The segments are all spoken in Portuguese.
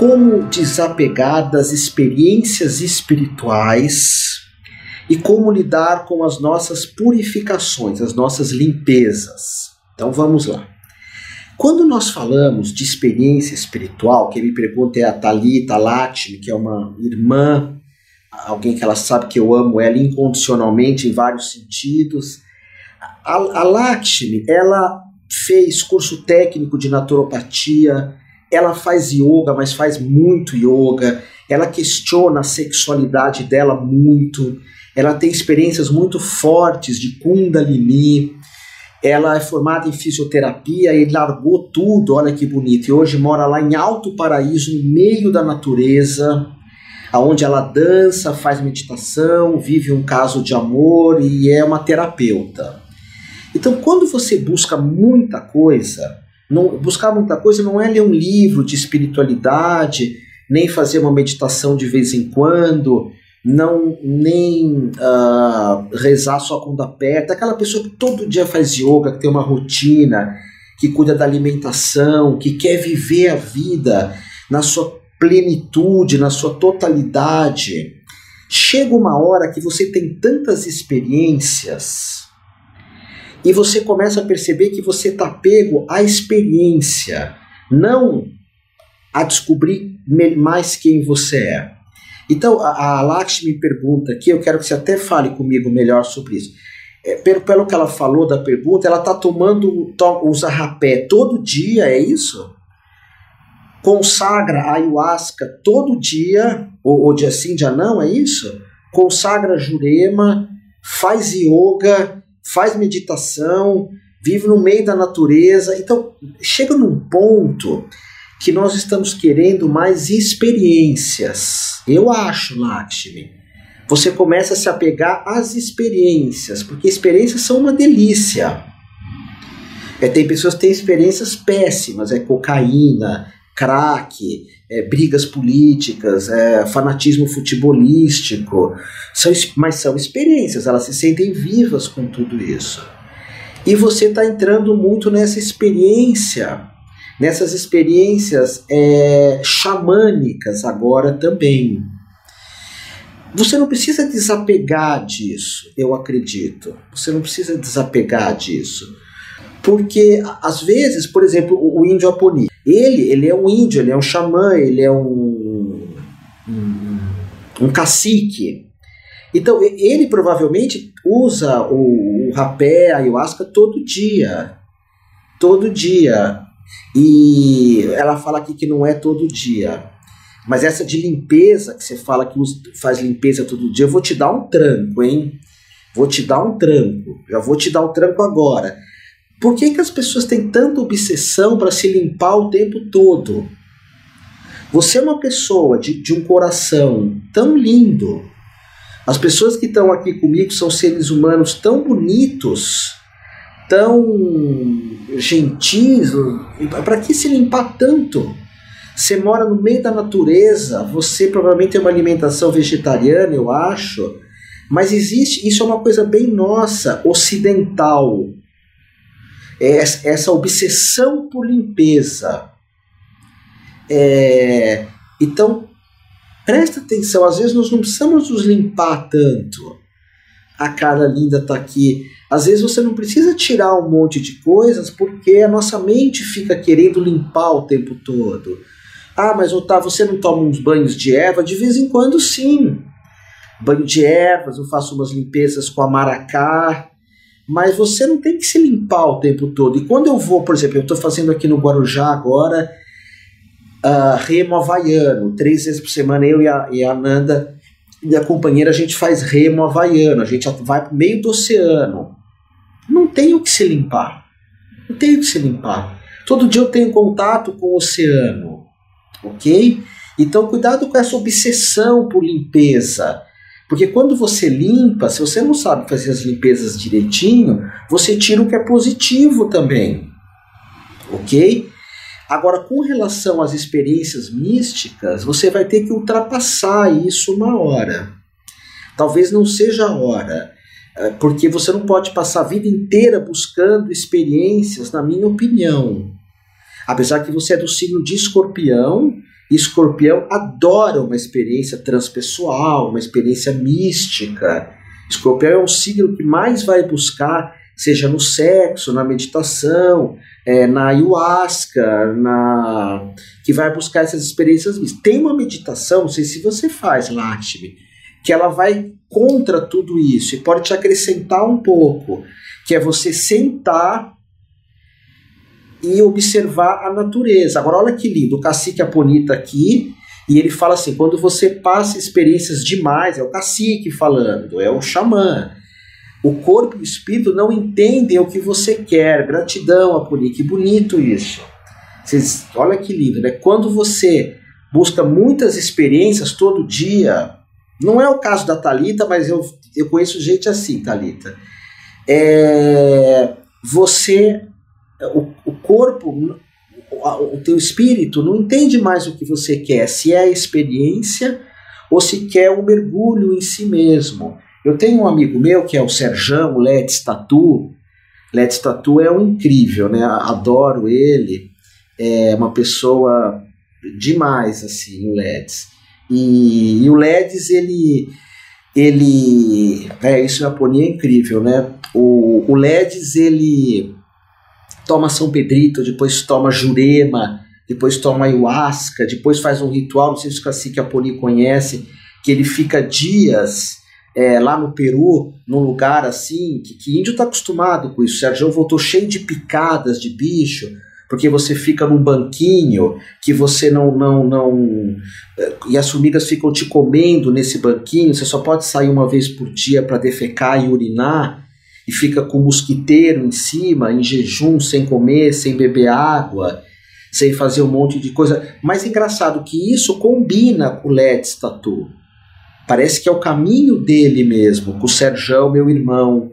como desapegar das experiências espirituais e como lidar com as nossas purificações, as nossas limpezas. Então vamos lá. Quando nós falamos de experiência espiritual, quem me pergunta é a Talita Latme, que é uma irmã, alguém que ela sabe que eu amo ela incondicionalmente em vários sentidos. A, a Latme, ela fez curso técnico de naturopatia, ela faz yoga, mas faz muito yoga, ela questiona a sexualidade dela muito, ela tem experiências muito fortes de Kundalini, ela é formada em fisioterapia e largou tudo, olha que bonito, e hoje mora lá em Alto Paraíso, no meio da natureza, aonde ela dança, faz meditação, vive um caso de amor e é uma terapeuta. Então, quando você busca muita coisa, não, buscar muita coisa não é ler um livro de espiritualidade, nem fazer uma meditação de vez em quando, não nem uh, rezar só quando aperta. Aquela pessoa que todo dia faz yoga, que tem uma rotina, que cuida da alimentação, que quer viver a vida na sua plenitude, na sua totalidade. Chega uma hora que você tem tantas experiências e você começa a perceber que você está pego à experiência, não a descobrir mais quem você é. Então, a, a Lakshmi pergunta aqui, eu quero que você até fale comigo melhor sobre isso. É, pelo, pelo que ela falou da pergunta, ela está tomando, to, rapé todo dia, é isso? Consagra a ayahuasca todo dia, ou, ou dia sim, dia não, é isso? Consagra jurema, faz yoga, faz meditação, vive no meio da natureza. Então, chega num ponto que nós estamos querendo mais experiências. Eu acho, Lakshmi. Você começa a se apegar às experiências, porque experiências são uma delícia. É, tem pessoas que têm experiências péssimas, é cocaína, crack, é, brigas políticas, é, fanatismo futebolístico, são, mas são experiências, elas se sentem vivas com tudo isso. E você está entrando muito nessa experiência, nessas experiências é, xamânicas agora também. Você não precisa desapegar disso, eu acredito. Você não precisa desapegar disso. Porque, às vezes, por exemplo, o, índio Aponi, ele, ele é um índio, ele é um xamã, ele é um, um, cacique. Então, ele provavelmente usa o, o rapé, a ayahuasca todo dia. Todo dia. E ela fala aqui que não é todo dia. Mas essa de limpeza, que você fala que faz limpeza todo dia, eu vou te dar um tranco, hein? Vou te dar um tranco. Já vou te dar um tranco agora. Por que, que as pessoas têm tanta obsessão para se limpar o tempo todo? Você é uma pessoa de, de um coração tão lindo. As pessoas que estão aqui comigo são seres humanos tão bonitos, tão gentis. Para que se limpar tanto? Você mora no meio da natureza, você provavelmente tem uma alimentação vegetariana, eu acho, mas existe, isso é uma coisa bem nossa, ocidental essa obsessão por limpeza. É, então, presta atenção, às vezes nós não precisamos nos limpar tanto. A cara linda está aqui. Às vezes você não precisa tirar um monte de coisas porque a nossa mente fica querendo limpar o tempo todo. Ah, mas Otávio, você não toma uns banhos de erva? De vez em quando, sim. Banho de ervas, eu faço umas limpezas com a maracá, mas você não tem que se limpar o tempo todo. E quando eu vou, por exemplo, eu estou fazendo aqui no Guarujá agora uh, remo havaiano, três vezes por semana, eu e a, e a Nanda, minha companheira, a gente faz remo havaiano, a gente vai para o meio do oceano. Não tenho que se limpar. Não tenho que se limpar. Todo dia eu tenho contato com o oceano, ok? Então, cuidado com essa obsessão por limpeza. Porque quando você limpa, se você não sabe fazer as limpezas direitinho, você tira o que é positivo também. Ok? Agora, com relação às experiências místicas, você vai ter que ultrapassar isso uma hora. Talvez não seja a hora, é, porque você não pode passar a vida inteira buscando experiências, na minha opinião. Apesar que você é do signo de escorpião, Escorpião adora uma experiência transpessoal, uma experiência mística. Escorpião é um signo que mais vai buscar, seja no sexo, na meditação, é, na ayahuasca, na que vai buscar essas experiências místicas. Tem uma meditação, não sei se você faz, Lakshmi, que ela vai contra tudo isso e pode te acrescentar um pouco, que é você sentar e observar a natureza. Agora, olha que lindo, o cacique Aponita aqui, e ele fala assim: quando você passa experiências demais, é o cacique falando, é o xamã. O corpo e o espírito não entendem o que você quer. Gratidão, Aponi, que bonito isso. Vocês, olha que lindo, né? Quando você busca muitas experiências todo dia, não é o caso da Talita, mas eu, eu conheço gente assim, Talita. É, você o, corpo, o, teu espírito não entende mais o que você quer, se é a experiência ou se quer o um mergulho em si mesmo. Eu tenho um amigo meu que é o Serjão, Let's Tatu. Let's Tatu é um incrível, né? Adoro ele. É uma pessoa demais, assim, o Leds. E, e o Leds, ele. ele é, isso na Pony é incrível, né? O, o Leds, ele toma São Pedrito, depois toma Jurema, depois toma ayahuasca, depois faz um ritual, não sei se o cacique Apoli conhece, que ele fica dias é, lá no Peru, num lugar assim, que, que índio está acostumado com isso. Sérgio voltou cheio de picadas de bicho, porque você fica num banquinho que você não não não e as formigas ficam te comendo nesse banquinho, você só pode sair uma vez por dia para defecar e urinar e fica com o mosquiteiro em cima, em jejum, sem comer, sem beber água, sem fazer um monte de coisa. Mas engraçado que isso combina com o Let's Tatu. Parece que é o caminho dele mesmo, com o Serjão, meu irmão.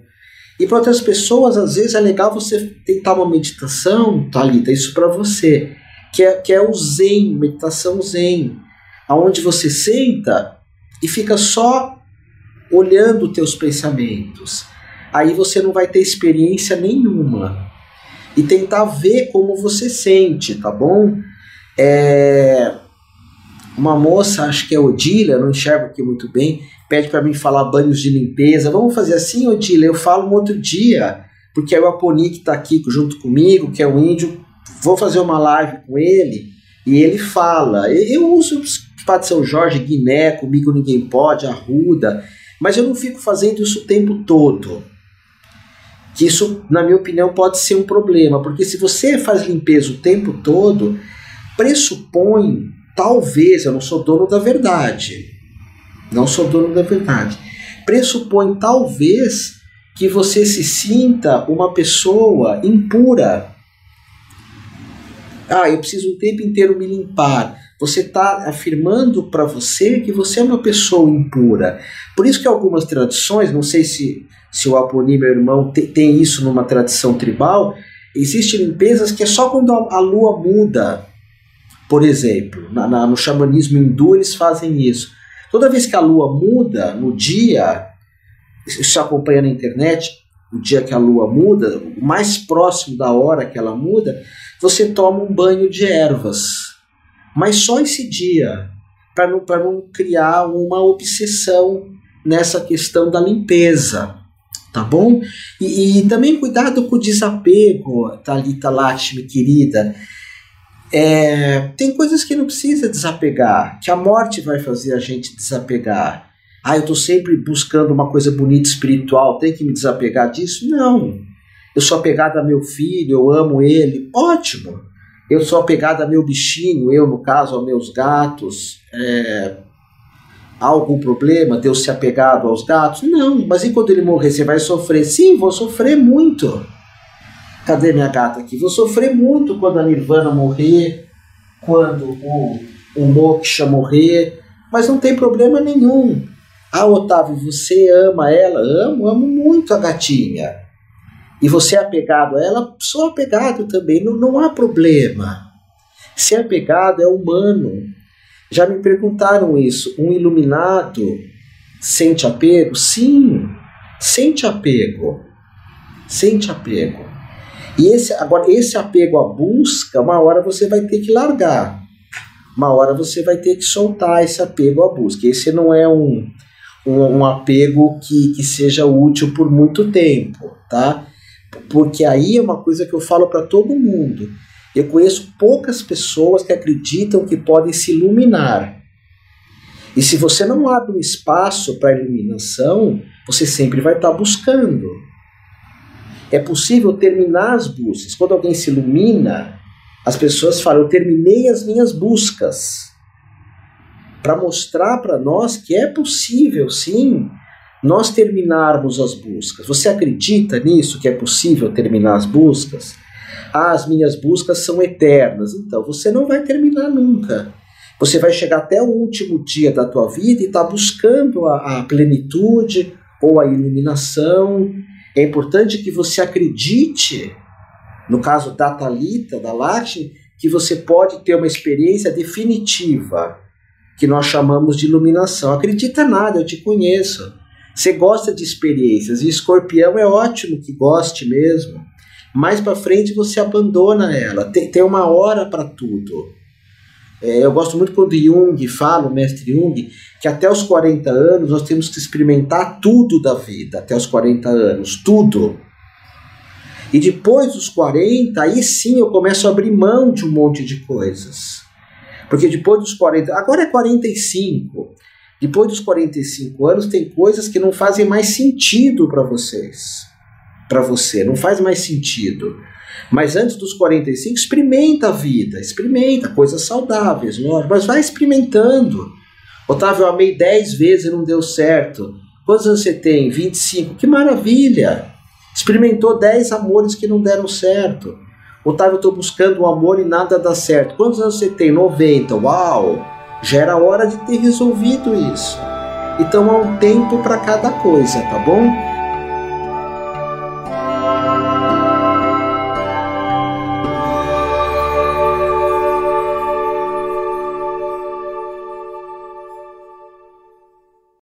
E para outras pessoas, às vezes é legal você tentar uma meditação, Thalita, isso para você, que é, que é o Zen, meditação Zen, aonde você senta e fica só olhando teus pensamentos aí você não vai ter experiência nenhuma. E tentar ver como você sente, tá bom? É... Uma moça, acho que é Odília, não enxergo aqui muito bem, pede para mim falar banhos de limpeza. Vamos fazer assim, Odília? Eu falo um outro dia, porque é o Aponi que está aqui junto comigo, que é o índio. Vou fazer uma live com ele e ele fala. Eu uso o Padre São Jorge, Guiné, comigo ninguém pode, Arruda, mas eu não fico fazendo isso o tempo todo que isso, na minha opinião, pode ser um problema, porque se você faz limpeza o tempo todo, pressupõe, talvez, eu não sou dono da verdade, não sou dono da verdade, pressupõe talvez que você se sinta uma pessoa impura. Ah, eu preciso o tempo inteiro me limpar. Você está afirmando para você que você é uma pessoa impura. Por isso que algumas tradições, não sei se se o Aponi, meu irmão, te, tem isso numa tradição tribal, existem limpezas que é só quando a, a lua muda. Por exemplo, na, na, no xamanismo hindu eles fazem isso. Toda vez que a lua muda no dia, isso acompanha na internet, o dia que a lua muda, o mais próximo da hora que ela muda, você toma um banho de ervas. Mas só esse dia, para não, não criar uma obsessão nessa questão da limpeza tá bom? E, e, também cuidado com o desapego, Thalita Lakshmi, querida. É, tem coisas que não precisa desapegar, que a morte vai fazer a gente desapegar. Ah, eu estou sempre buscando uma coisa bonita espiritual, tem que me desapegar disso? Não. Eu sou apegado a meu filho, eu amo ele, ótimo. Eu sou apegado a meu bichinho, eu, no caso, aos meus gatos. É, Há algum problema Deus se apegado aos gatos? Não, mas e quando ele morrer, você vai sofrer? Sim, vou sofrer muito. Cadê minha gata aqui? Vou sofrer muito quando a Nirvana morrer, quando o, o Moksha morrer, mas não tem problema nenhum. Ah, Otávio, você ama ela? Amo, amo muito a gatinha. E você é apegado a ela? Sou apegado também, não, não há problema. Ser apegado é humano. Já me perguntaram isso. Um iluminado sente apego? Sim, sente apego. Sente apego. E esse, agora, esse apego à busca, uma hora você vai ter que largar. uma hora você vai ter que soltar esse apego à busca. Esse não é um, um, um apego que, que seja útil por muito tempo, tá? Porque aí é uma coisa que eu falo para todo mundo. Eu conheço poucas pessoas que acreditam que podem se iluminar. E se você não abre um espaço para iluminação, você sempre vai estar tá buscando. É possível terminar as buscas. Quando alguém se ilumina, as pessoas falam: Eu terminei as minhas buscas. Para mostrar para nós que é possível, sim, nós terminarmos as buscas. Você acredita nisso, que é possível terminar as buscas? As minhas buscas são eternas. Então, você não vai terminar nunca. Você vai chegar até o último dia da tua vida e estar tá buscando a, a plenitude ou a iluminação. É importante que você acredite, no caso da Talita, da Lakshmi, que você pode ter uma experiência definitiva, que nós chamamos de iluminação. Acredita nada, eu te conheço. Você gosta de experiências e escorpião é ótimo que goste mesmo. Mais para frente você abandona ela. Tem, tem uma hora para tudo. É, eu gosto muito quando Jung fala, o mestre Jung, que até os 40 anos nós temos que experimentar tudo da vida, até os 40 anos, tudo. E depois dos 40, aí sim eu começo a abrir mão de um monte de coisas. Porque depois dos 40, agora é 45. Depois dos 45 anos, tem coisas que não fazem mais sentido para vocês. Para você, não faz mais sentido. Mas antes dos 45, experimenta a vida, experimenta coisas saudáveis, lógico, mas vai experimentando. Otávio, eu amei 10 vezes e não deu certo. Quantos anos você tem? 25. Que maravilha! Experimentou 10 amores que não deram certo. Otávio, eu estou buscando um amor e nada dá certo. Quantos anos você tem? 90. Uau! Já era hora de ter resolvido isso. Então há um tempo para cada coisa, tá bom?